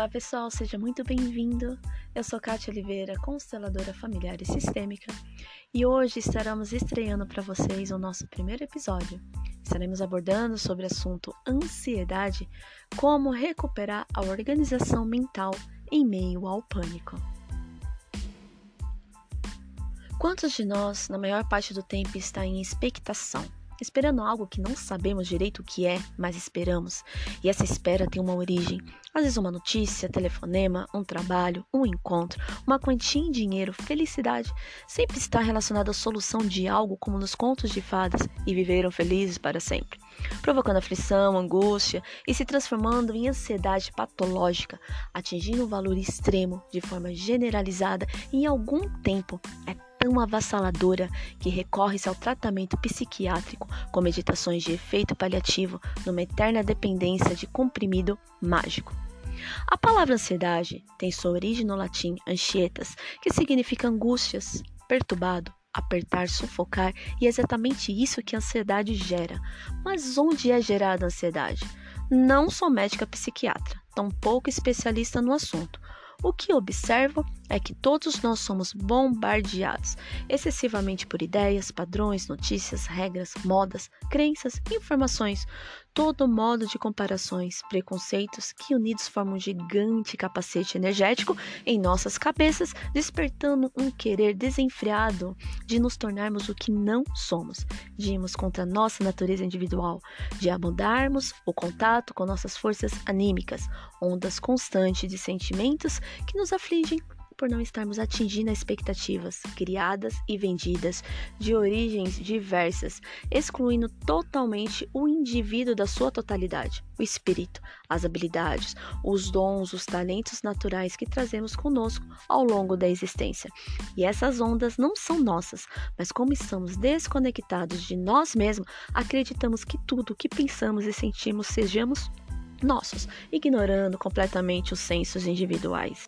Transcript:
Olá pessoal, seja muito bem-vindo. Eu sou Kátia Oliveira, consteladora familiar e sistêmica, e hoje estaremos estreando para vocês o nosso primeiro episódio. Estaremos abordando sobre o assunto ansiedade, como recuperar a organização mental em meio ao pânico. Quantos de nós, na maior parte do tempo, está em expectação? Esperando algo que não sabemos direito o que é, mas esperamos. E essa espera tem uma origem. Às vezes uma notícia, telefonema, um trabalho, um encontro, uma quantia em dinheiro, felicidade, sempre está relacionada à solução de algo como nos contos de fadas e viveram felizes para sempre, provocando aflição, angústia e se transformando em ansiedade patológica, atingindo um valor extremo de forma generalizada em algum tempo é tão avassaladora que recorre-se ao tratamento psiquiátrico com meditações de efeito paliativo numa eterna dependência de comprimido mágico. A palavra ansiedade tem sua origem no latim anxietas, que significa angústias, perturbado, apertar, sufocar, e é exatamente isso que a ansiedade gera. Mas onde é gerada a ansiedade? Não sou médica psiquiatra, tampouco especialista no assunto. O que observo é que todos nós somos bombardeados excessivamente por ideias, padrões, notícias, regras, modas, crenças, informações, todo modo de comparações, preconceitos que unidos formam um gigante capacete energético em nossas cabeças, despertando um querer desenfreado de nos tornarmos o que não somos, de irmos contra nossa natureza individual, de abordarmos o contato com nossas forças anímicas, ondas constantes de sentimentos que nos afligem por não estarmos atingindo as expectativas criadas e vendidas de origens diversas, excluindo totalmente o indivíduo da sua totalidade, o espírito, as habilidades, os dons, os talentos naturais que trazemos conosco ao longo da existência. E essas ondas não são nossas, mas como estamos desconectados de nós mesmos, acreditamos que tudo o que pensamos e sentimos sejamos nossos, ignorando completamente os sensos individuais.